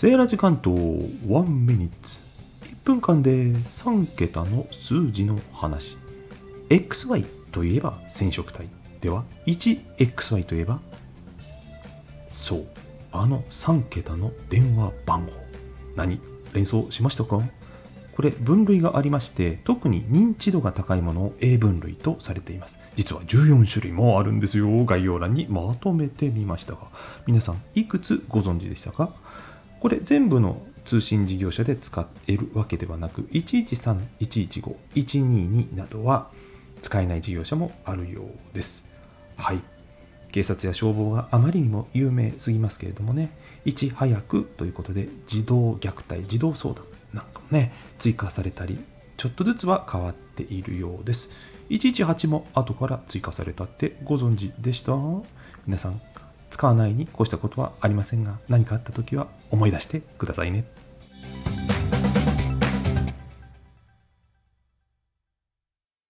セーラ時間と1ミニッツ。1分間で3桁の数字の話。XY といえば染色体。では 1XY といえばそうあの3桁の電話番号。何連想しましたか？これ分類がありまして特に認知度が高いものを A 分類とされています。実は14種類もあるんですよ。概要欄にまとめてみましたが。皆さんいくつご存知でしたか？これ全部の通信事業者で使えるわけではなく113、115、122などは使えない事業者もあるようです。はい。警察や消防があまりにも有名すぎますけれどもねいち早くということで児童虐待児童相談なんかもね追加されたりちょっとずつは変わっているようです。118も後から追加されたってご存知でした？皆さん使わないに越したことはありませんが何かあった時は思い出してくださいね。